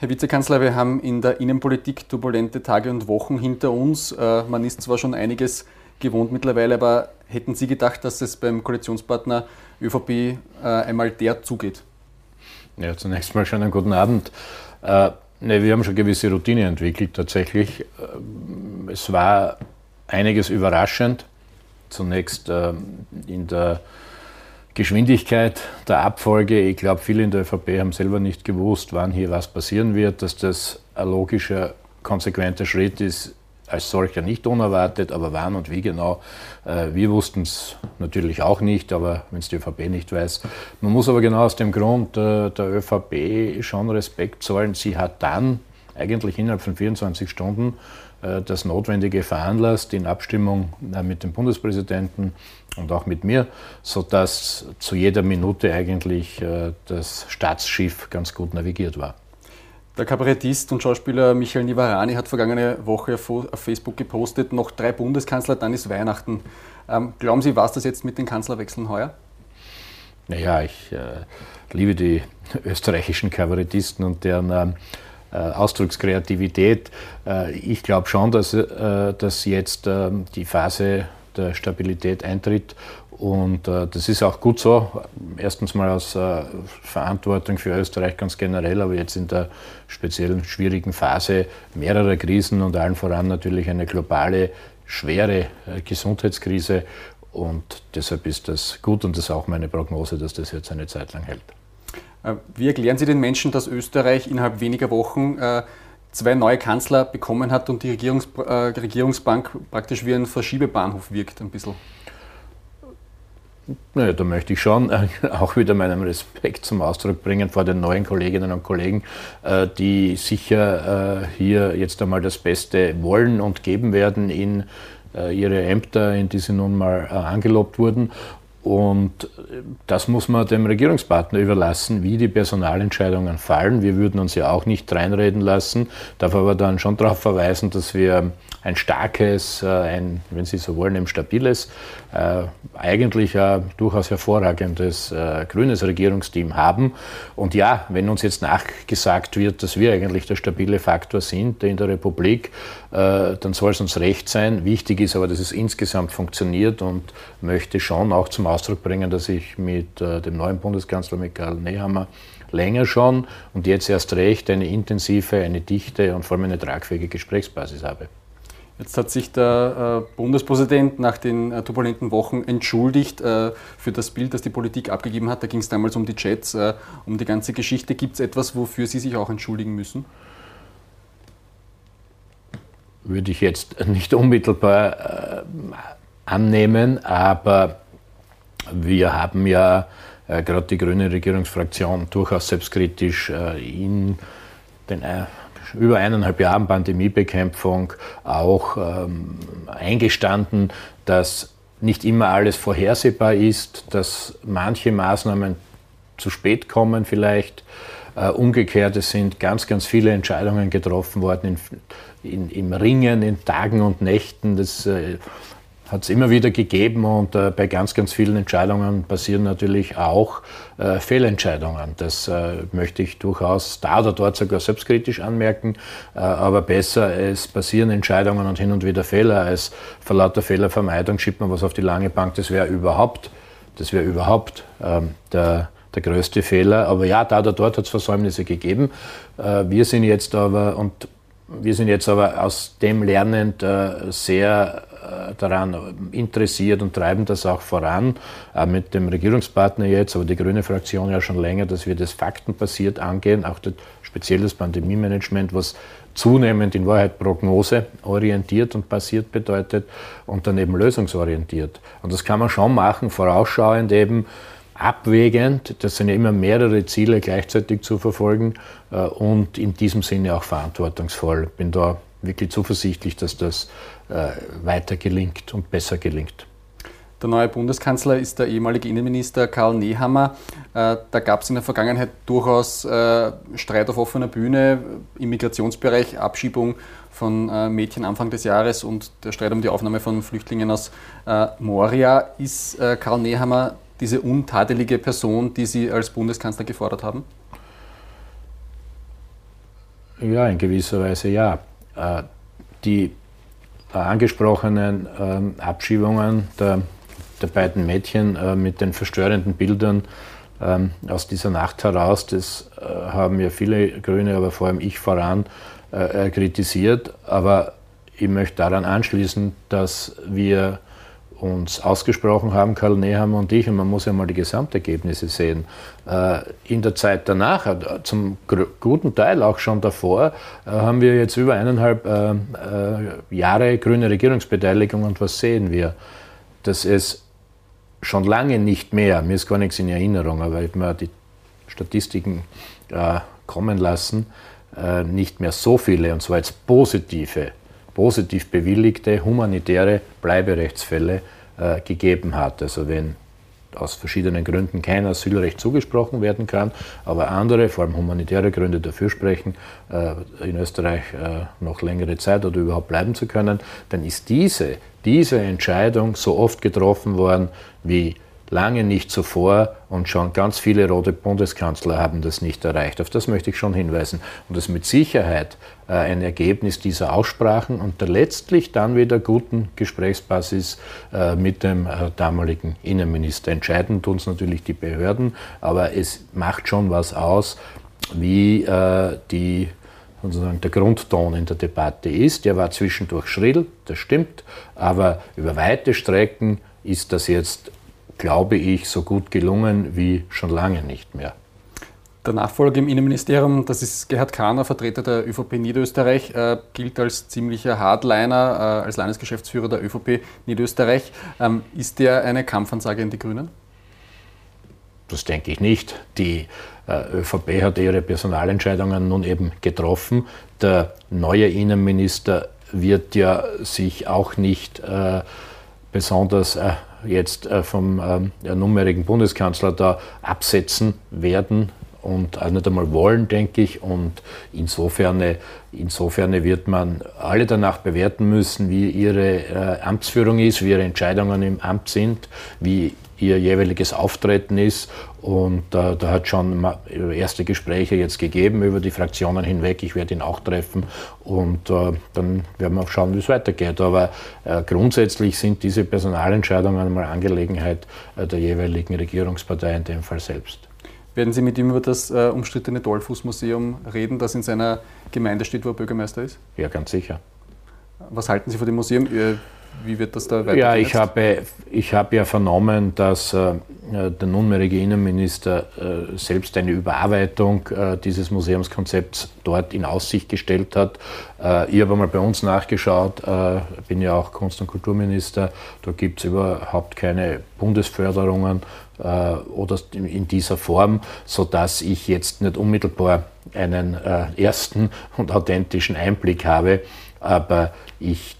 Herr Vizekanzler, wir haben in der Innenpolitik turbulente Tage und Wochen hinter uns. Äh, man ist zwar schon einiges gewohnt mittlerweile, aber hätten Sie gedacht, dass es beim Koalitionspartner ÖVP äh, einmal der zugeht? Ja, zunächst mal schon einen guten Abend. Äh, ne, wir haben schon gewisse Routine entwickelt tatsächlich. Ähm, es war einiges überraschend. Zunächst ähm, in der Geschwindigkeit der Abfolge. Ich glaube, viele in der ÖVP haben selber nicht gewusst, wann hier was passieren wird, dass das ein logischer, konsequenter Schritt ist, als solcher nicht unerwartet, aber wann und wie genau, äh, wir wussten es natürlich auch nicht, aber wenn es die ÖVP nicht weiß. Man muss aber genau aus dem Grund äh, der ÖVP schon Respekt zollen. Sie hat dann eigentlich innerhalb von 24 Stunden äh, das Notwendige veranlasst in Abstimmung mit dem Bundespräsidenten und auch mit mir, sodass zu jeder Minute eigentlich das Staatsschiff ganz gut navigiert war. Der Kabarettist und Schauspieler Michael Nivarani hat vergangene Woche auf Facebook gepostet, noch drei Bundeskanzler, dann ist Weihnachten. Ähm, glauben Sie, war es das jetzt mit den Kanzlerwechseln heuer? Naja, ich äh, liebe die österreichischen Kabarettisten und deren ähm, äh, Ausdruckskreativität. Äh, ich glaube schon, dass, äh, dass jetzt ähm, die Phase der Stabilität eintritt und äh, das ist auch gut so. Erstens mal aus äh, Verantwortung für Österreich ganz generell, aber jetzt in der speziellen schwierigen Phase mehrerer Krisen und allen voran natürlich eine globale, schwere äh, Gesundheitskrise. Und deshalb ist das gut und das ist auch meine Prognose, dass das jetzt eine Zeit lang hält. Äh, wie erklären Sie den Menschen, dass Österreich innerhalb weniger Wochen äh, zwei neue Kanzler bekommen hat und die Regierungs äh, Regierungsbank praktisch wie ein Verschiebebahnhof wirkt ein bisschen? Naja, da möchte ich schon äh, auch wieder meinen Respekt zum Ausdruck bringen vor den neuen Kolleginnen und Kollegen, äh, die sicher äh, hier jetzt einmal das Beste wollen und geben werden in ihre Ämter, in die sie nun mal angelobt wurden. Und das muss man dem Regierungspartner überlassen, wie die Personalentscheidungen fallen. Wir würden uns ja auch nicht reinreden lassen, darf aber dann schon darauf verweisen, dass wir ein starkes, ein, wenn Sie so wollen, ein stabiles äh, eigentlich ein durchaus hervorragendes äh, grünes Regierungsteam haben. Und ja, wenn uns jetzt nachgesagt wird, dass wir eigentlich der stabile Faktor sind in der Republik, äh, dann soll es uns recht sein. Wichtig ist aber, dass es insgesamt funktioniert und möchte schon auch zum Ausdruck bringen, dass ich mit äh, dem neuen Bundeskanzler Michael Nehammer länger schon und jetzt erst recht eine intensive, eine dichte und vor allem eine tragfähige Gesprächsbasis habe. Jetzt hat sich der äh, Bundespräsident nach den äh, turbulenten Wochen entschuldigt äh, für das Bild, das die Politik abgegeben hat. Da ging es damals um die Chats, um die ganze Geschichte. Gibt es etwas, wofür Sie sich auch entschuldigen müssen? Würde ich jetzt nicht unmittelbar annehmen, aber wir haben ja gerade die grüne Regierungsfraktion durchaus selbstkritisch in den über eineinhalb Jahren Pandemiebekämpfung auch ähm, eingestanden, dass nicht immer alles vorhersehbar ist, dass manche Maßnahmen zu spät kommen vielleicht. Äh, umgekehrt, es sind ganz, ganz viele Entscheidungen getroffen worden in, in, im Ringen, in Tagen und Nächten. Das äh, hat es immer wieder gegeben und äh, bei ganz, ganz vielen Entscheidungen passieren natürlich auch äh, Fehlentscheidungen. Das äh, möchte ich durchaus da oder dort sogar selbstkritisch anmerken, äh, aber besser, es passieren Entscheidungen und hin und wieder Fehler, als vor lauter Fehlervermeidung schiebt man was auf die lange Bank. Das wäre überhaupt, das wäre überhaupt ähm, der, der größte Fehler. Aber ja, da oder dort hat es Versäumnisse gegeben. Äh, wir sind jetzt aber, und wir sind jetzt aber aus dem lernend äh, sehr daran interessiert und treiben das auch voran, äh, mit dem Regierungspartner jetzt, aber die grüne Fraktion ja schon länger, dass wir das faktenbasiert angehen, auch das, speziell das Pandemie-Management, was zunehmend in Wahrheit Prognose orientiert und basiert bedeutet und dann eben lösungsorientiert. Und das kann man schon machen, vorausschauend eben, abwägend, das sind ja immer mehrere Ziele gleichzeitig zu verfolgen äh, und in diesem Sinne auch verantwortungsvoll. Bin da wirklich zuversichtlich, dass das äh, weiter gelingt und besser gelingt. Der neue Bundeskanzler ist der ehemalige Innenminister Karl Nehammer. Äh, da gab es in der Vergangenheit durchaus äh, Streit auf offener Bühne im Migrationsbereich, Abschiebung von Mädchen Anfang des Jahres und der Streit um die Aufnahme von Flüchtlingen aus Moria. Ist Karl Nehammer diese untadelige Person, die Sie als Bundeskanzler gefordert haben? Ja, in gewisser Weise ja. Äh, die äh, angesprochenen ähm, Abschiebungen der, der beiden Mädchen äh, mit den verstörenden Bildern ähm, aus dieser Nacht heraus, das haben ja viele Grüne, aber vor allem ich voran, kritisiert. Aber ich möchte daran anschließen, dass wir uns ausgesprochen haben, Karl Nehammer und ich, und man muss ja mal die Gesamtergebnisse sehen. Äh, in der Zeit danach, äh, zum guten Teil auch schon davor, äh, haben wir jetzt über eineinhalb Jahre grüne Regierungsbeteiligung und was sehen wir? Dass es schon lange nicht mehr, mir ist gar nichts in Erinnerung, aber ich habe mir die Statistiken kommen lassen, nicht mehr so viele, und zwar jetzt positive positiv bewilligte humanitäre Bleiberechtsfälle äh, gegeben hat. Also wenn aus verschiedenen Gründen kein Asylrecht zugesprochen werden kann, aber andere, vor allem humanitäre Gründe dafür sprechen, äh, in Österreich äh, noch längere Zeit oder überhaupt bleiben zu können, dann ist diese, diese Entscheidung so oft getroffen worden wie lange nicht zuvor und schon ganz viele rote Bundeskanzler haben das nicht erreicht. Auf das möchte ich schon hinweisen. Und das ist mit Sicherheit äh, ein Ergebnis dieser Aussprachen und der letztlich dann wieder guten Gesprächsbasis äh, mit dem äh, damaligen Innenminister. Entscheiden tun es natürlich die Behörden, aber es macht schon was aus, wie die sozusagen der Grundton in der Debatte ist. Der war zwischendurch schrill, das stimmt, aber über weite Strecken ist das jetzt glaube ich, so gut gelungen wie schon lange nicht mehr. Der Nachfolger im Innenministerium, das ist Gerhard Kahner, Vertreter der ÖVP Niederösterreich, äh, gilt als ziemlicher Hardliner, äh, als Landesgeschäftsführer der ÖVP Niederösterreich. Ähm, ist der eine Kampfansage in die Grünen? Das denke ich nicht. Die äh, ÖVP hat ihre Personalentscheidungen nun eben getroffen. Der neue Innenminister wird ja sich auch nicht äh, besonders äh, jetzt äh, vom ähm, nunmehrigen Bundeskanzler da absetzen werden und auch nicht einmal wollen, denke ich. Und insofern, insofern wird man alle danach bewerten müssen, wie ihre äh, Amtsführung ist, wie ihre Entscheidungen im Amt sind, wie ihr jeweiliges Auftreten ist. Und äh, da hat schon erste Gespräche jetzt gegeben über die Fraktionen hinweg. Ich werde ihn auch treffen und äh, dann werden wir auch schauen, wie es weitergeht. Aber äh, grundsätzlich sind diese Personalentscheidungen einmal Angelegenheit äh, der jeweiligen Regierungspartei, in dem Fall selbst. Werden Sie mit ihm über das äh, umstrittene Dollfußmuseum reden, das in seiner Gemeinde steht, wo er Bürgermeister ist? Ja, ganz sicher. Was halten Sie von dem Museum? Wie wird das da weiter? Ja, ich habe, ich habe ja vernommen, dass äh, der nunmehrige Innenminister äh, selbst eine Überarbeitung äh, dieses Museumskonzepts dort in Aussicht gestellt hat. Äh, ich habe einmal bei uns nachgeschaut, äh, bin ja auch Kunst- und Kulturminister, da gibt es überhaupt keine Bundesförderungen äh, oder in dieser Form, sodass ich jetzt nicht unmittelbar einen ersten und authentischen Einblick habe. Aber ich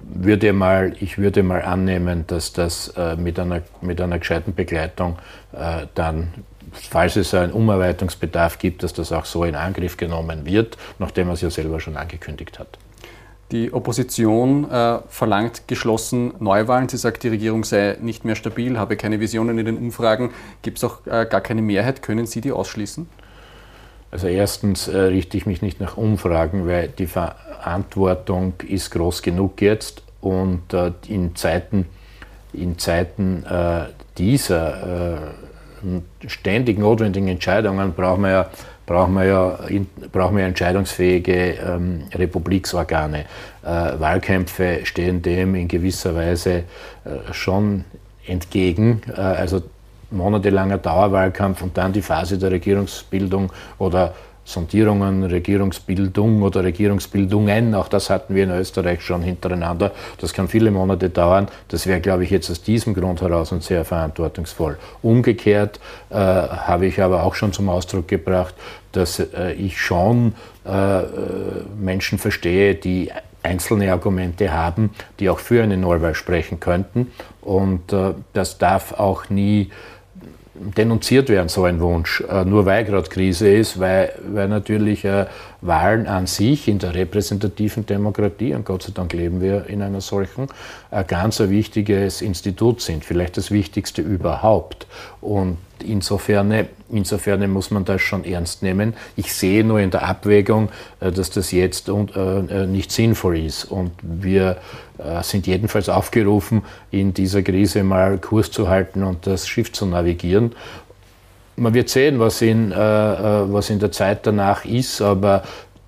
würde mal, ich würde mal annehmen, dass das äh, mit, einer, mit einer gescheiten Begleitung äh, dann, falls es einen Umarbeitungsbedarf gibt, dass das auch so in Angriff genommen wird, nachdem er es ja selber schon angekündigt hat. Die Opposition äh, verlangt geschlossen Neuwahlen. Sie sagt, die Regierung sei nicht mehr stabil, habe keine Visionen in den Umfragen. Gibt es auch äh, gar keine Mehrheit? Können Sie die ausschließen? Also erstens äh, richte ich mich nicht nach Umfragen, weil die Verantwortung ist groß genug jetzt und äh, in Zeiten, in Zeiten äh, dieser äh, ständig notwendigen Entscheidungen brauchen wir ja, brauchen wir ja, brauchen wir entscheidungsfähige ähm, Republiksorgane. Äh, Wahlkämpfe stehen dem in gewisser Weise äh, schon entgegen. also monatelanger Dauerwahlkampf und dann die Phase der Regierungsbildung oder Sondierungen, Regierungsbildung oder Regierungsbildungen, auch das hatten wir in Österreich schon hintereinander. Das kann viele Monate dauern. Das wäre, glaube ich, jetzt aus diesem Grund heraus und sehr verantwortungsvoll. Umgekehrt äh, habe ich aber auch schon zum Ausdruck gebracht, dass äh, ich schon äh, Menschen verstehe, die einzelne Argumente haben, die auch für eine Neuwahl sprechen könnten. Und äh, das darf auch nie denunziert werden, so ein Wunsch, äh, nur weil gerade Krise ist, weil, weil natürlich äh, Wahlen an sich in der repräsentativen Demokratie, und Gott sei Dank leben wir in einer solchen, ein ganz wichtiges Institut sind, vielleicht das wichtigste überhaupt. Und insofern, insofern muss man das schon ernst nehmen. Ich sehe nur in der Abwägung, äh, dass das jetzt äh, nicht sinnvoll ist. Und wir sind jedenfalls aufgerufen, in dieser Krise mal Kurs zu halten und das Schiff zu navigieren. Man wird sehen, was in, was in der Zeit danach ist, aber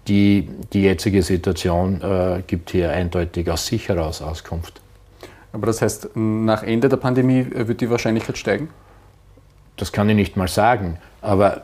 die, die jetzige Situation gibt hier eindeutig aus sich heraus Auskunft. Aber das heißt, nach Ende der Pandemie wird die Wahrscheinlichkeit steigen? Das kann ich nicht mal sagen. Aber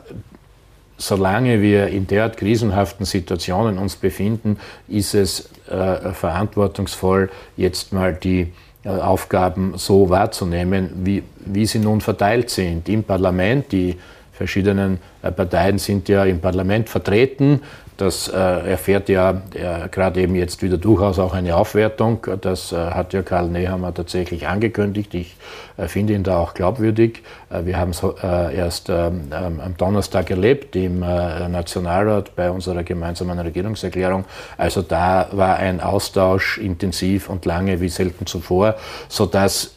solange wir in derart krisenhaften Situationen uns befinden, ist es äh, verantwortungsvoll, jetzt mal die äh, Aufgaben so wahrzunehmen, wie, wie sie nun verteilt sind. Im Parlament, die verschiedenen äh, Parteien sind ja im Parlament vertreten. Das äh, erfährt ja äh, gerade eben jetzt wieder durchaus auch eine Aufwertung. Das äh, hat ja Karl Nehammer tatsächlich angekündigt. Ich äh, finde ihn da auch glaubwürdig. Äh, wir haben es äh, erst ähm, am Donnerstag erlebt im Nationalrat bei unserer gemeinsamen Regierungserklärung. Also da war ein Austausch intensiv und lange wie selten zuvor, sodass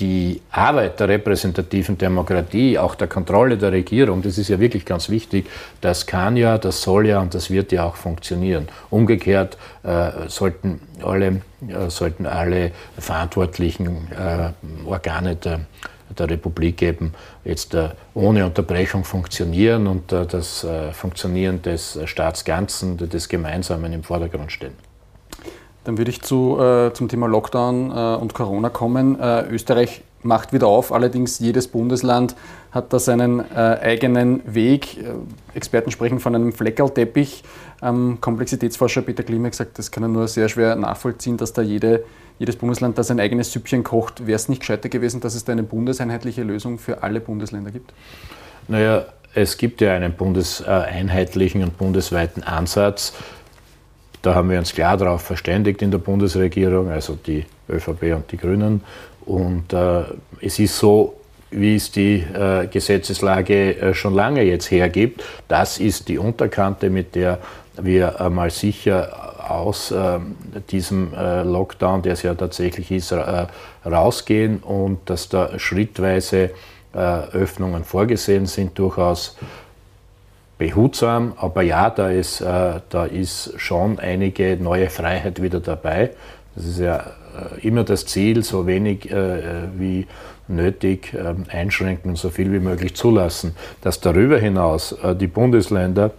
die Arbeit der repräsentativen Demokratie, auch der Kontrolle der Regierung, das ist ja wirklich ganz wichtig, das kann ja, das soll ja und das wird ja auch funktionieren. Umgekehrt äh, sollten, alle, äh, sollten alle verantwortlichen äh, Organe der, der Republik eben jetzt äh, ohne Unterbrechung funktionieren und äh, das äh, Funktionieren des Staatsganzen, des Gemeinsamen im Vordergrund stehen. Dann würde ich zu, äh, zum Thema Lockdown äh, und Corona kommen. Äh, Österreich macht wieder auf, allerdings jedes Bundesland hat da seinen äh, eigenen Weg. Äh, Experten sprechen von einem Fleckerlteppich. Ähm, Komplexitätsforscher Peter Klima gesagt, das kann er nur sehr schwer nachvollziehen, dass da jede, jedes Bundesland da sein eigenes Süppchen kocht. Wäre es nicht gescheiter gewesen, dass es da eine bundeseinheitliche Lösung für alle Bundesländer gibt? Naja, es gibt ja einen bundeseinheitlichen und bundesweiten Ansatz. Da haben wir uns klar darauf verständigt in der Bundesregierung, also die ÖVP und die Grünen. Und äh, es ist so, wie es die äh, Gesetzeslage äh, schon lange jetzt hergibt. Das ist die Unterkante, mit der wir einmal sicher aus äh, diesem äh, Lockdown, der es ja tatsächlich ist, äh, rausgehen und dass da schrittweise Öffnungen vorgesehen sind, durchaus behutsam, aber ja, da ist, äh, da ist schon einige neue Freiheit wieder dabei. Das ist ja äh, immer das Ziel, so wenig äh, wie nötig ähm, einschränken so viel wie möglich zulassen. Dass darüber hinaus äh, die Bundesländer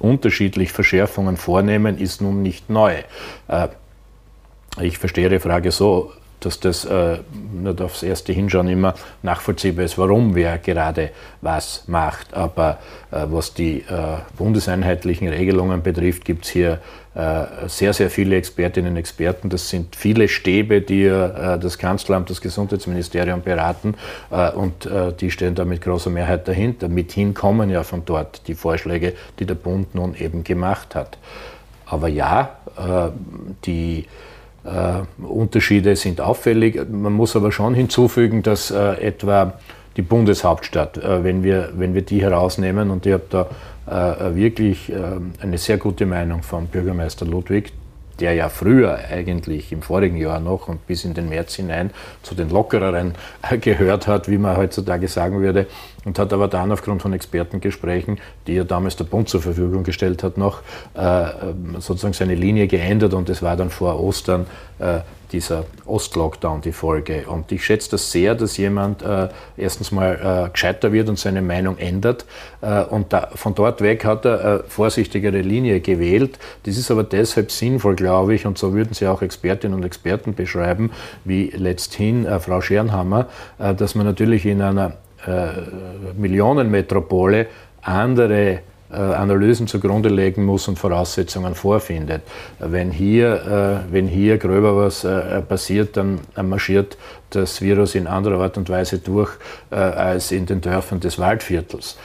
unterschiedlich Verschärfungen vornehmen, ist nun nicht neu. Äh, ich verstehe Ihre Frage so, dass das äh, nicht aufs erste Hinschauen immer nachvollziehbar ist, warum wer gerade was macht. Aber äh, was die äh, bundeseinheitlichen Regelungen betrifft, gibt es hier äh, sehr, sehr viele Expertinnen und Experten. Das sind viele Stäbe, die äh, das Kanzleramt, das Gesundheitsministerium beraten äh, und die stehen da mit großer Mehrheit dahinter. Mithin kommen ja von dort die Vorschläge, die der Bund nun eben gemacht hat. Aber ja, die Unterschiede sind auffällig. Man muss aber schon hinzufügen, dass äh, etwa die Bundeshauptstadt, äh, wenn, wir, wenn wir die herausnehmen, und ich habe da äh, wirklich äh, eine sehr gute Meinung von Bürgermeister Ludwig, der ja früher eigentlich im vorigen Jahr noch und bis in den März hinein zu den lockereren gehört hat, wie man heutzutage sagen würde, und hat aber dann aufgrund von Expertengesprächen, die ja damals der Bund zur Verfügung gestellt hat, noch äh, sozusagen seine Linie geändert und es war dann vor Ostern äh, dieser Ostlockdown die Folge. Und ich schätze das sehr, dass jemand äh, erstens mal äh, gescheiter wird und seine Meinung ändert. Äh, und da, von dort weg hat er eine vorsichtigere Linie gewählt. Das ist aber deshalb sinnvoll, glaube ich, und so würden Sie auch Expertinnen und Experten beschreiben, wie letzthin äh, Frau Schernhammer, äh, dass man natürlich in einer äh, Millionenmetropole andere äh, Analysen zugrunde legen muss und Voraussetzungen vorfindet. Wenn hier, äh, wenn hier gröber was äh, passiert, dann marschiert das Virus in anderer Art und Weise durch als in den Dörfern des Waldviertels.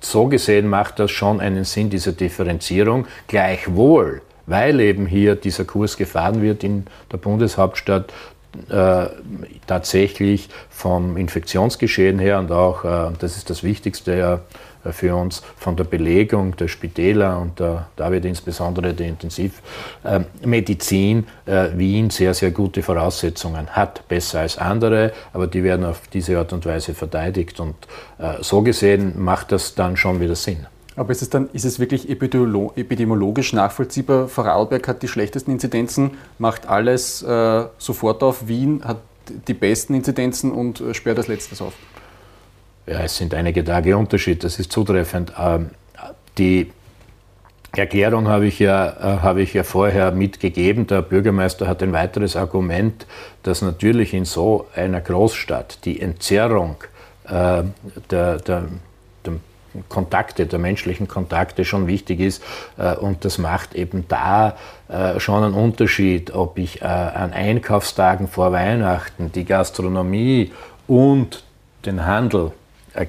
So gesehen macht das schon einen Sinn, diese Differenzierung. Gleichwohl, weil eben hier dieser Kurs gefahren wird in der Bundeshauptstadt, äh, tatsächlich vom Infektionsgeschehen her und auch, äh, das ist das Wichtigste, ja, für uns von der Belegung der Spitäler und der, David insbesondere der Intensivmedizin äh, Wien sehr, sehr gute Voraussetzungen hat. Besser als andere, aber die werden auf diese Art und Weise verteidigt. Und äh, so gesehen macht das dann schon wieder Sinn. Aber ist es dann ist es wirklich epidemiologisch nachvollziehbar? Vorarlberg hat die schlechtesten Inzidenzen, macht alles äh, sofort auf. Wien hat die besten Inzidenzen und äh, sperrt als letztes auf. Ja, es sind einige Tage Unterschied, das ist zutreffend. Ähm, die Erklärung habe ich, ja, äh, habe ich ja vorher mitgegeben. Der Bürgermeister hat ein weiteres Argument, dass natürlich in so einer Großstadt die Entzerrung äh, der, der Kontakte, der menschlichen Kontakte schon wichtig ist. Äh, und das macht eben da äh, schon einen Unterschied, ob ich äh, an Einkaufstagen vor Weihnachten die Gastronomie und den Handel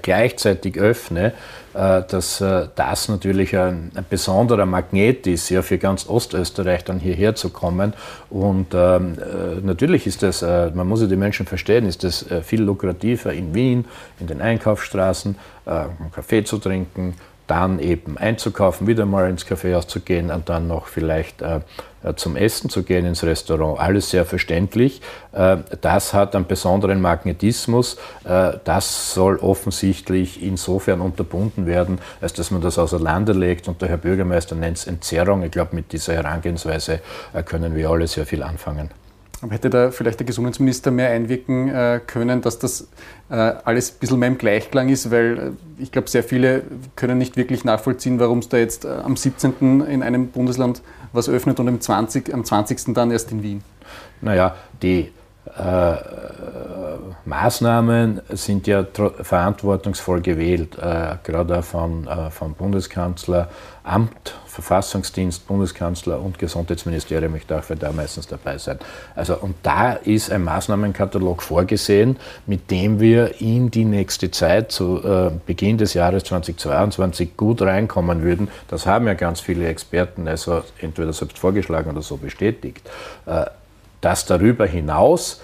gleichzeitig öffne, äh, dass äh, das natürlich ein, ein, besonderer Magnet ist, ja, für ganz Ostösterreich dann hierher zu kommen. Und ähm, natürlich ist das, man muss ja die Menschen verstehen, ist das viel lukrativer in Wien, in den Einkaufsstraßen, einen Kaffee zu trinken, dann eben einzukaufen, wieder mal ins Kaffeehaus zu gehen und dann noch vielleicht äh, äh, zum Essen zu gehen ins Restaurant. Alles sehr verständlich. Äh, das hat einen besonderen Magnetismus. Äh, das soll offensichtlich insofern unterbunden werden, als dass man das außer Lande legt. Und der Herr Bürgermeister nennt es Entzerrung. Ich glaube, mit dieser Herangehensweise äh, können wir alle sehr viel anfangen. Hätte da vielleicht der Gesundheitsminister mehr einwirken äh, können, dass das äh, alles ein bisschen mehr im Gleichklang ist, weil äh, ich glaube, sehr viele können nicht wirklich nachvollziehen, warum es da jetzt am 17. in einem Bundesland was öffnet und am 20. am 20. dann erst in Wien. Naja, die äh, Maßnahmen sind ja verantwortungsvoll gewählt, äh, gerade von, äh, vom Bundeskanzler, Amt, Verfassungsdienst, Bundeskanzler und Gesundheitsministerium. Ich darf ja da meistens dabei sein. Also, und da ist ein Maßnahmenkatalog vorgesehen, mit dem wir in die nächste Zeit, zu äh, Beginn des Jahres 2022, gut reinkommen würden. Das haben ja ganz viele Experten, also entweder selbst vorgeschlagen oder so bestätigt. Äh, dass darüber hinaus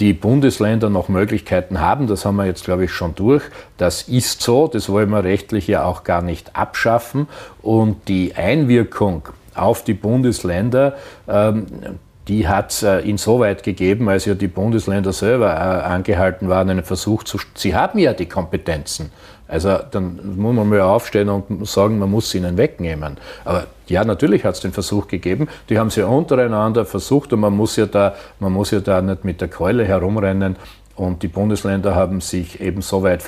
die Bundesländer noch Möglichkeiten haben, das haben wir jetzt, glaube ich, schon durch. Das ist so, das wollen wir rechtlich ja auch gar nicht abschaffen. Und die Einwirkung auf die Bundesländer, ähm, die hat es äh, insoweit gegeben, als ja die Bundesländer selber äh, angehalten waren, einen Versuch zu. Sie haben ja die Kompetenzen. Also dann muss man mal aufstehen und sagen, man muss sie ihnen wegnehmen. Aber ja, natürlich hat es den Versuch gegeben. Die haben sie untereinander versucht und man muss ja da, man muss ja da nicht mit der Keule herumrennen. Und die Bundesländer haben sich eben so weit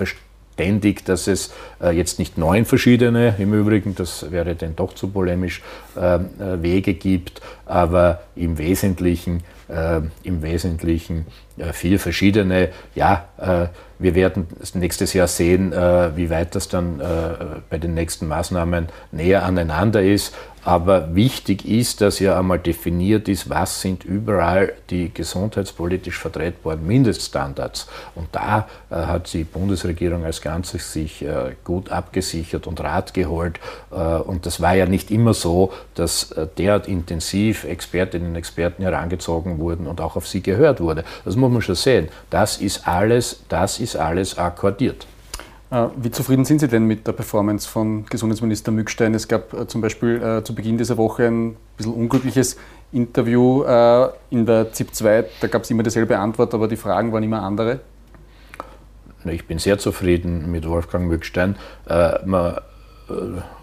verständigt, dass es äh, jetzt nicht neun verschiedene, im Übrigen, das wäre denn doch zu polemisch, äh, äh Wege gibt, aber im Wesentlichen, im Wesentlichen vier verschiedene. Ja, wir werden nächstes Jahr sehen, wie weit das dann bei den nächsten Maßnahmen näher aneinander ist. Aber wichtig ist, dass ja einmal definiert ist, was sind überall die gesundheitspolitisch vertretbaren Mindeststandards. Und da äh, hat die Bundesregierung als Ganzes sich äh, gut abgesichert und Rat geholt. Äh, und das war ja nicht immer so, dass äh, derart intensiv Expertinnen und Experten herangezogen wurden und auch auf sie gehört wurde. Das muss man schon sehen. Das ist alles, das ist alles akkordiert. Äh, wie zufrieden sind Sie denn mit der Performance von Gesundheitsminister Mückstein? Es gab äh, zum Beispiel äh, zu Beginn dieser Woche ein bisschen unglückliches Interview in der ZIP 2. Da gab es immer dieselbe Antwort, aber die Fragen waren immer andere. Ich bin sehr zufrieden mit Wolfgang Mückstein. Man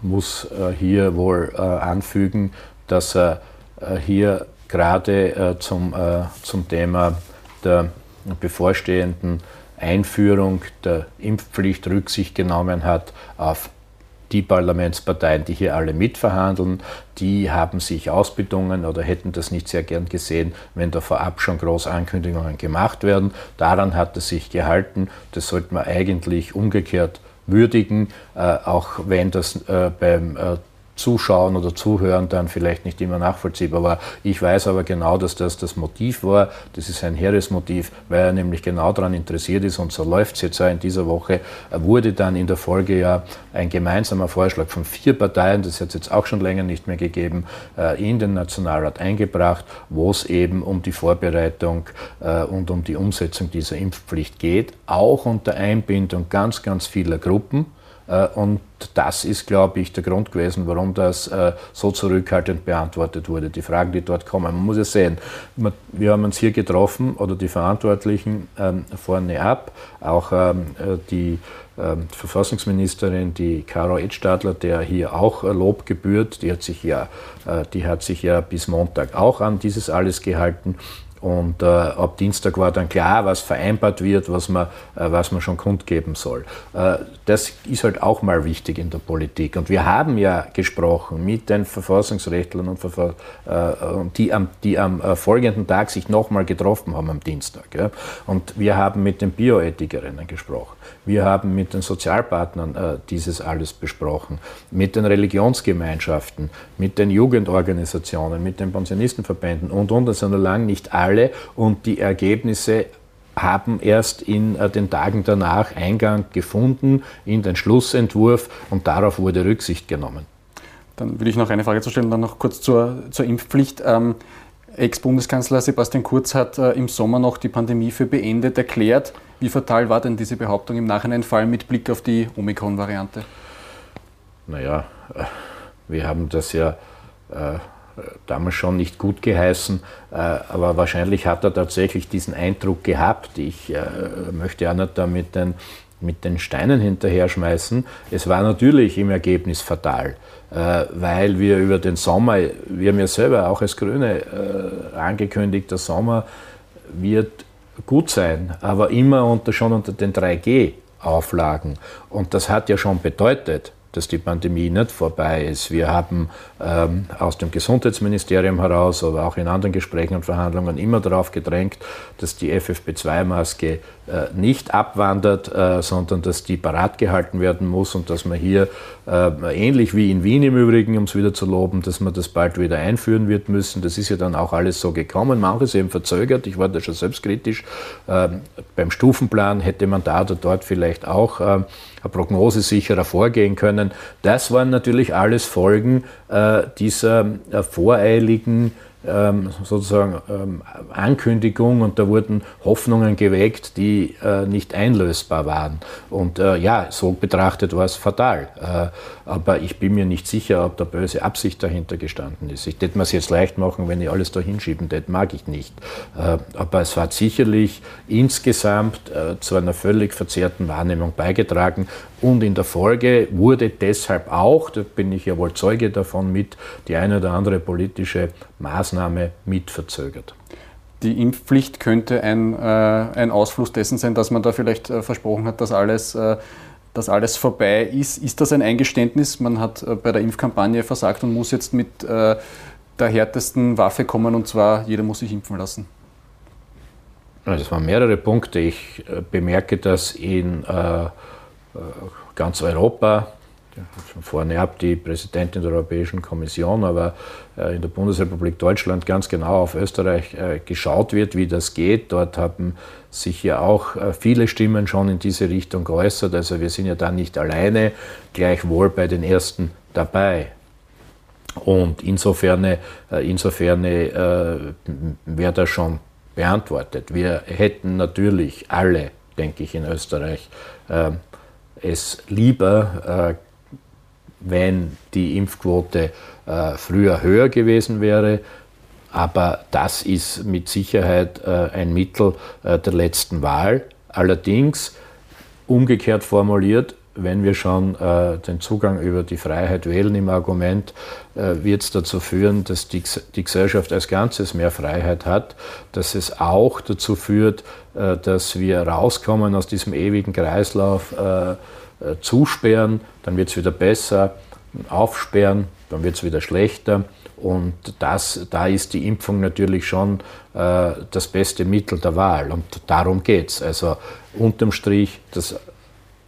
muss hier wohl anfügen, dass er hier gerade zum, zum Thema der bevorstehenden Einführung der Impfpflicht Rücksicht genommen hat auf die Parlamentsparteien, die hier alle mitverhandeln, die haben sich ausbedungen oder hätten das nicht sehr gern gesehen, wenn da vorab schon große Ankündigungen gemacht werden. Daran hat es sich gehalten. Das sollte man eigentlich umgekehrt würdigen, äh, auch wenn das äh, beim äh, Zuschauen oder Zuhören dann vielleicht nicht immer nachvollziehbar war. Ich weiß aber genau, dass das das Motiv war. Das ist ein hehres Motiv, weil er nämlich genau daran interessiert ist und so läuft es jetzt auch in dieser Woche. Wurde dann in der Folge ja ein gemeinsamer Vorschlag von vier Parteien, das hat es jetzt auch schon länger nicht mehr gegeben, äh, in den Nationalrat eingebracht, wo es eben um die Vorbereitung äh, und um die Umsetzung dieser Impfpflicht geht, auch unter Einbindung ganz, ganz vieler Gruppen und das ist, glaube ich, der Grund gewesen, warum das äh, so zurückhaltend beantwortet wurde. Die Fragen, die dort kommen. Man muss ja sehen, wir haben uns hier getroffen oder die Verantwortlichen ähm, vorne ab, auch ähm, äh, die ähm, Verfassungsministerin, die Caro Edstadler, der hier auch Lob gebührt, die hat sich ja, die hat sich ja bis Montag auch an dieses alles gehalten. Und äh, ab Dienstag war dann klar, was vereinbart wird, was man, äh, was man schon kundgeben soll. Äh, das ist halt auch mal wichtig in der Politik. Und wir haben ja gesprochen mit den Verfassungsrechtlern, und Verfa äh, die am, die am äh, folgenden Tag sich nochmal getroffen haben am Dienstag. Ja. Und wir haben mit den Bioethikerinnen gesprochen. Wir haben mit den Sozialpartnern äh, dieses alles besprochen, mit den Religionsgemeinschaften, mit den Jugendorganisationen, mit den Pensionistenverbänden und, und. Das sind lang nicht alle. Und die Ergebnisse haben erst in äh, den Tagen danach Eingang gefunden in den Schlussentwurf und darauf wurde Rücksicht genommen. Dann würde ich noch eine Frage zu stellen, dann noch kurz zur, zur Impfpflicht. Ähm, Ex-Bundeskanzler Sebastian Kurz hat äh, im Sommer noch die Pandemie für beendet erklärt. Wie fatal war denn diese Behauptung im Nachhinein, vor allem mit Blick auf die Omikron-Variante? Naja, äh, wir haben das ja äh, damals schon nicht gut geheißen, äh, aber wahrscheinlich hat er tatsächlich diesen Eindruck gehabt. Ich äh, möchte auch nicht da mit den, mit den Steinen hinterher schmeißen. Es war natürlich im Ergebnis fatal, äh, weil wir über den Sommer, wir haben ja selber auch als Grüne angekündigt, der Sommer wird gut sein, aber immer unter, schon unter den 3G-Auflagen. Und das hat ja schon bedeutet, dass die Pandemie nicht vorbei ist. Wir haben aus dem Gesundheitsministerium heraus, aber auch in anderen Gesprächen und Verhandlungen immer darauf gedrängt, dass die FFP2-Maske äh, nicht abwandert, äh, sondern dass die parat gehalten werden muss und dass man hier, äh, ähnlich wie in Wien im Übrigen, um es wieder zu loben, dass man das bald wieder einführen wird müssen. Das ist ja dann auch alles so gekommen. Manches eben verzögert. Ich war da schon selbstkritisch. Ähm, beim Stufenplan hätte man da oder dort vielleicht auch ähm, prognosesicherer vorgehen können. Das waren natürlich alles Folgen äh, dieser äh, voreiligen ähm, sozusagen ähm, Ankündigung und da wurden Hoffnungen geweckt, die äh, nicht einlösbar waren. Und äh, ja, so betrachtet war es fatal. Äh, aber ich bin mir nicht sicher, ob da böse Absicht dahinter gestanden ist. Ich hätte mir es jetzt leicht machen, wenn ich alles da hinschieben hätte, mag ich nicht. Äh, aber es hat sicherlich insgesamt äh, zu einer völlig verzerrten Wahrnehmung beigetragen und in der Folge wurde deshalb auch, da bin ich ja wohl Zeuge davon, mit die eine oder andere politische Maßnahme mit verzögert. Die Impfpflicht könnte ein, äh, ein Ausfluss dessen sein, dass man da vielleicht äh, versprochen hat, dass alles, äh, dass alles vorbei ist. Ist das ein Eingeständnis? Man hat äh, bei der Impfkampagne versagt und muss jetzt mit äh, der härtesten Waffe kommen, und zwar jeder muss sich impfen lassen. Es waren mehrere Punkte. Ich äh, bemerke das in ganz Europa, vorne ab die Präsidentin der Europäischen Kommission, aber äh, in der Bundesrepublik Deutschland ganz genau auf Österreich äh, geschaut wird, wie das geht. Dort haben sich ja auch äh, viele Stimmen schon in diese Richtung geäußert. Also wir sind ja da nicht alleine, gleichwohl bei den ersten dabei. Und insofern, insofern äh, wäre das schon beantwortet. Wir hätten natürlich alle, denke ich, in Österreich äh, es lieber, äh, wenn die Impfquote äh, früher höher gewesen wäre. Aber das ist mit Sicherheit äh, ein Mittel der letzten Wahl. Allerdings, umgekehrt formuliert, wenn wir schon äh, den Zugang über die Freiheit wählen im Argument, äh, wird es dazu führen, dass die, die, Gesellschaft als Ganzes mehr Freiheit hat, dass es auch dazu führt, äh, dass wir rauskommen aus diesem ewigen Kreislauf, äh, äh, zusperren, dann wird es wieder besser, aufsperren, dann wird es wieder schlechter. Und das, da ist die Impfung natürlich schon äh, das beste Mittel der Wahl. Und darum geht es. Also unterm Strich, dass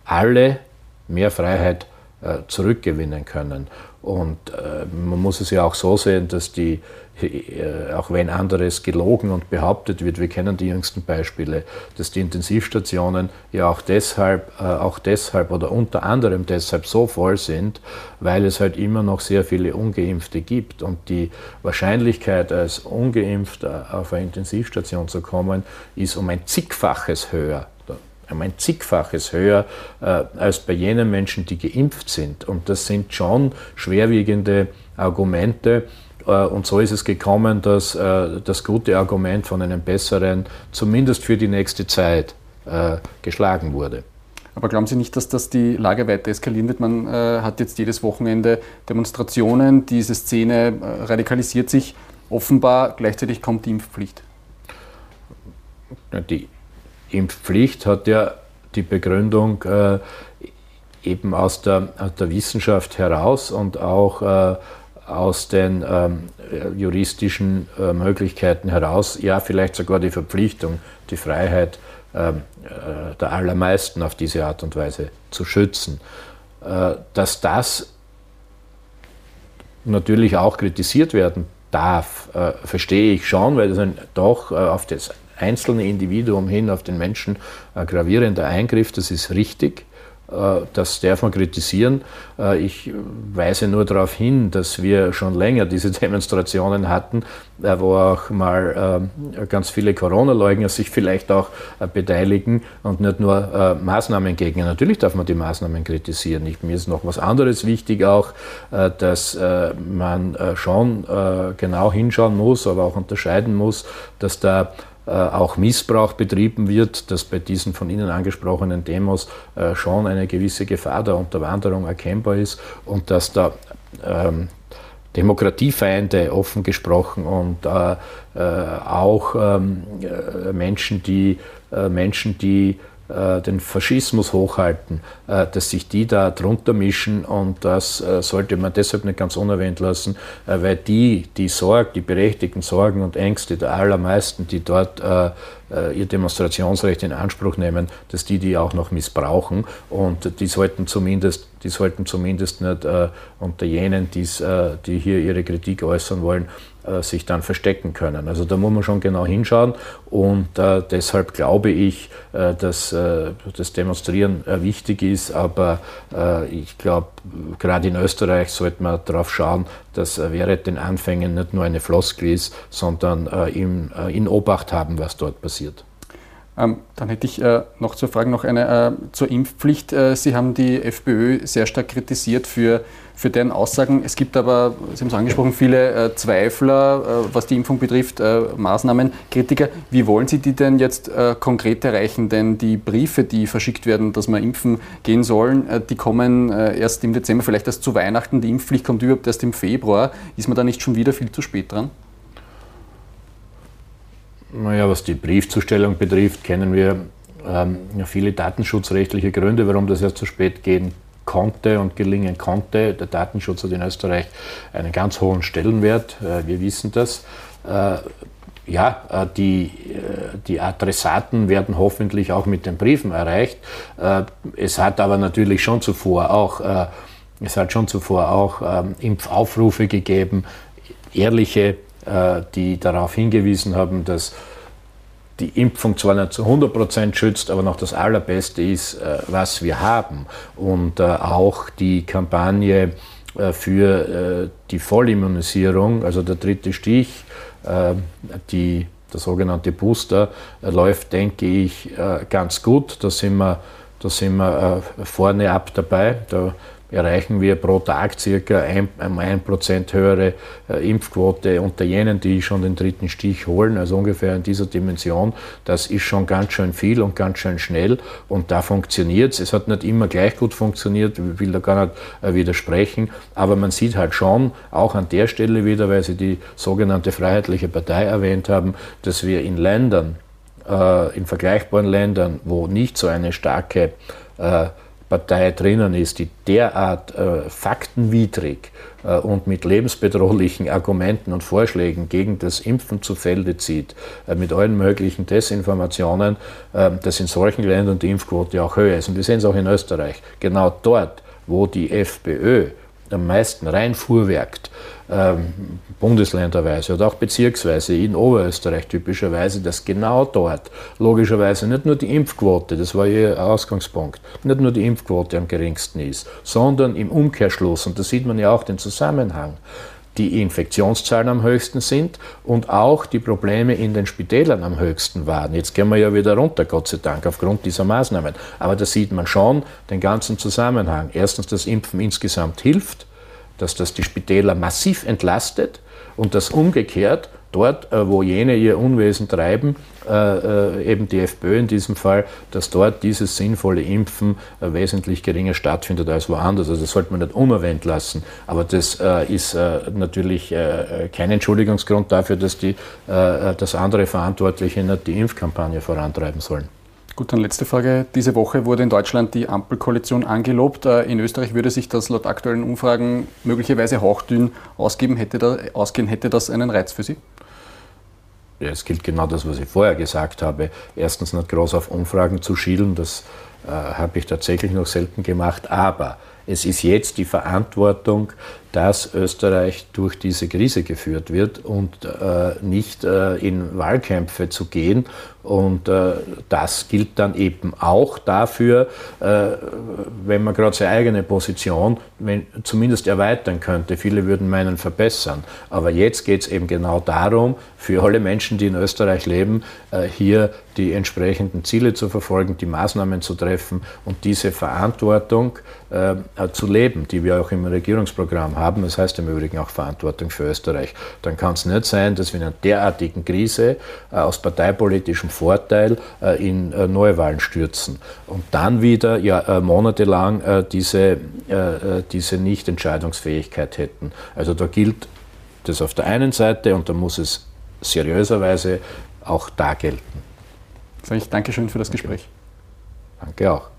alle mehr Freiheit äh, zurückgewinnen können. Und äh, man muss es ja auch so sehen, dass die, äh, auch wenn anderes gelogen und behauptet wird, wir kennen die jüngsten Beispiele, dass die Intensivstationen ja auch deshalb, auch deshalb oder unter anderem deshalb so voll sind, weil es halt immer noch sehr viele Ungeimpfte gibt. Und die Wahrscheinlichkeit, als ungeimpft auf eine Intensivstation zu kommen, ist um ein zigfaches höher ein zigfaches höher äh, als bei jenen Menschen, die geimpft sind. Und das sind schon schwerwiegende Argumente. Äh, und so ist es gekommen, dass äh, das gute Argument von einem besseren, zumindest für die nächste Zeit, äh, geschlagen wurde. Aber glauben Sie nicht, dass das die Lage weiter eskalieren wird? Man äh, hat jetzt jedes Wochenende Demonstrationen, diese Szene äh, radikalisiert sich. Offenbar gleichzeitig kommt die Impfpflicht. Die Impfpflicht hat ja die Begründung äh, eben aus der, aus der, Wissenschaft heraus und auch äh, aus den ähm, juristischen äh, Möglichkeiten heraus, ja vielleicht sogar die Verpflichtung, die Freiheit ähm, äh, der allermeisten auf diese Art und Weise zu schützen. Äh, dass das natürlich auch kritisiert werden darf, äh, verstehe ich schon, weil das ein, doch auf das einzelne Individuum hin, auf den Menschen ein gravierender Eingriff, das ist richtig. Äh, das darf man kritisieren. Äh, ich weise nur darauf hin, dass wir schon länger diese Demonstrationen hatten, äh, wo auch mal ganz viele Corona-Leugner sich vielleicht auch beteiligen und nicht nur Maßnahmen gegen. Natürlich darf man die Maßnahmen kritisieren. mir ist noch was anderes wichtig auch, dass man schon genau hinschauen muss, aber auch unterscheiden muss, dass da äh, auch Missbrauch betrieben wird, dass bei diesen von Ihnen angesprochenen Demos äh, schon eine gewisse Gefahr der Unterwanderung erkennbar ist und dass da ähm, Demokratiefeinde offen gesprochen und äh, äh, auch ähm, äh, Menschen, die, äh, Menschen, die äh, den Faschismus hochhalten, äh, dass sich die da drunter mischen und das äh, sollte man deshalb nicht ganz unerwähnt lassen, weil die, die Sorgen, die berechtigten Sorgen und Ängste der allermeisten, die dort ihr Demonstrationsrecht in Anspruch nehmen, dass die die auch noch missbrauchen und die sollten zumindest, die sollten zumindest nicht unter jenen, die hier ihre Kritik äußern wollen, äh, sich dann verstecken können. Also da muss man schon genau hinschauen und äh, deshalb glaube ich, äh, dass äh, das Demonstrieren äh, wichtig ist, aber äh, ich glaube, gerade in Österreich sollte man darauf schauen, dass während den Anfängen nicht nur eine Floskel ist, sondern in, in Obacht haben, was dort passiert. Ähm, dann hätte ich äh, noch zur Frage noch eine äh, zur Impfpflicht. Äh, Sie haben die FPÖ sehr stark kritisiert für, für deren Aussagen. Es gibt aber, Sie haben es angesprochen, viele Zweifler, was die Impfung betrifft, äh, Maßnahmenkritiker. Wie wollen Sie die denn jetzt konkret erreichen? Denn die Briefe, die verschickt werden, dass wir impfen gehen sollen, die kommen erst im Dezember, vielleicht erst zu Weihnachten. Die Impfpflicht kommt überhaupt erst im Februar. Ist man da nicht schon wieder viel zu spät dran? Naja, was die Briefzustellung betrifft, kennen wir ähm, viele datenschutzrechtliche Gründe, warum das erst zu spät gehen konnte und gelingen konnte. Der Datenschutz hat in Österreich einen ganz hohen Stellenwert, äh, wir wissen das. Äh, ja, äh, die, äh, die Adressaten werden hoffentlich auch mit den Briefen erreicht. Äh, es hat aber natürlich schon zuvor auch, es hat schon zuvor auch ähm, Impfaufrufe gegeben, ehrliche die darauf hingewiesen haben, dass die Impfung zwar nicht zu 100% schützt, aber noch das Allerbeste ist, äh, was wir haben. Und äh, auch die Kampagne für die Vollimmunisierung, also der dritte Stich, die, der sogenannte Booster, läuft, denke ich, ganz gut. Da sind wir, da sind wir vorne ab dabei. Da erreichen wir pro Tag circa ein, Prozent höhere äh, Impfquote unter jenen, die schon den dritten Stich holen, also ungefähr in dieser Dimension. Das ist schon ganz schön viel und ganz schön schnell und da funktioniert es. Es hat nicht immer gleich gut funktioniert, ich will da gar nicht äh, widersprechen, aber man sieht halt schon, auch an der Stelle wieder, weil Sie die sogenannte Freiheitliche Partei erwähnt haben, dass wir in Ländern, äh, in vergleichbaren Ländern, wo nicht so eine starke Partei drinnen ist, die derart äh, faktenwidrig äh, und mit lebensbedrohlichen Argumenten und Vorschlägen gegen das Impfen zu Felde zieht, äh, mit allen möglichen Desinformationen, äh, dass in solchen Ländern die Impfquote auch höher ist. Und wir sehen es auch in Österreich. Genau dort, wo die FPÖ am meisten reinfuhrwerkt, ähm, bundesländerweise oder auch bezirksweise in Oberösterreich typischerweise, dass genau dort logischerweise nicht nur die Impfquote, das war Ihr Ausgangspunkt, nicht nur die Impfquote am geringsten ist, sondern im Umkehrschluss, und da sieht man ja auch den Zusammenhang, die Infektionszahlen am höchsten sind und auch die Probleme in den Spitälern am höchsten waren. Jetzt gehen wir ja wieder runter, Gott sei Dank, aufgrund dieser Maßnahmen. Aber da sieht man schon den ganzen Zusammenhang. Erstens, das Impfen insgesamt hilft, dass das die Spitäler massiv entlastet und dass umgekehrt dort, äh, wo jene ihr Unwesen treiben, äh, äh, eben die FPÖ in diesem Fall, dass dort dieses sinnvolle Impfen wesentlich geringer stattfindet als woanders. Also das sollte man nicht unerwähnt lassen. Aber das ist natürlich kein Entschuldigungsgrund dafür, dass, die, dass andere Verantwortliche nicht die Impfkampagne vorantreiben sollen. Gut, dann letzte Frage. Diese Woche wurde in Deutschland die Ampelkoalition angelobt. In Österreich würde sich das laut aktuellen Umfragen möglicherweise hauchdünn ausgeben. Hätte da, ausgehen. Hätte das einen Reiz für Sie? ja, es gilt genau das, was ich vorher gesagt habe. Erstens nicht groß auf Umfragen zu schielen, das äh, habe ich tatsächlich noch selten gemacht, aber es ist jetzt die Verantwortung dass Österreich durch diese Krise geführt wird und äh, nicht äh, in Wahlkämpfe zu gehen. Und äh, das gilt dann eben auch dafür, äh, wenn man gerade seine eigene Position wenn, zumindest erweitern könnte. Viele würden meinen verbessern. Aber jetzt geht es eben genau darum, für alle Menschen, die in Österreich leben, äh, hier die entsprechenden Ziele zu verfolgen, die Maßnahmen zu treffen und diese Verantwortung äh, zu leben, die wir auch im Regierungsprogramm haben. Das heißt im Übrigen auch Verantwortung für Österreich. Dann kann es nicht sein, dass wir in einer derartigen Krise äh, aus parteipolitischem Vorteil äh, in äh, Neuwahlen stürzen und dann wieder ja, monatelang diese, diese Nichtentscheidungsfähigkeit hätten. Also da gilt das auf der einen Seite und da muss es seriöserweise auch da gelten. Sag ich Dankeschön für das Gespräch. Danke auch.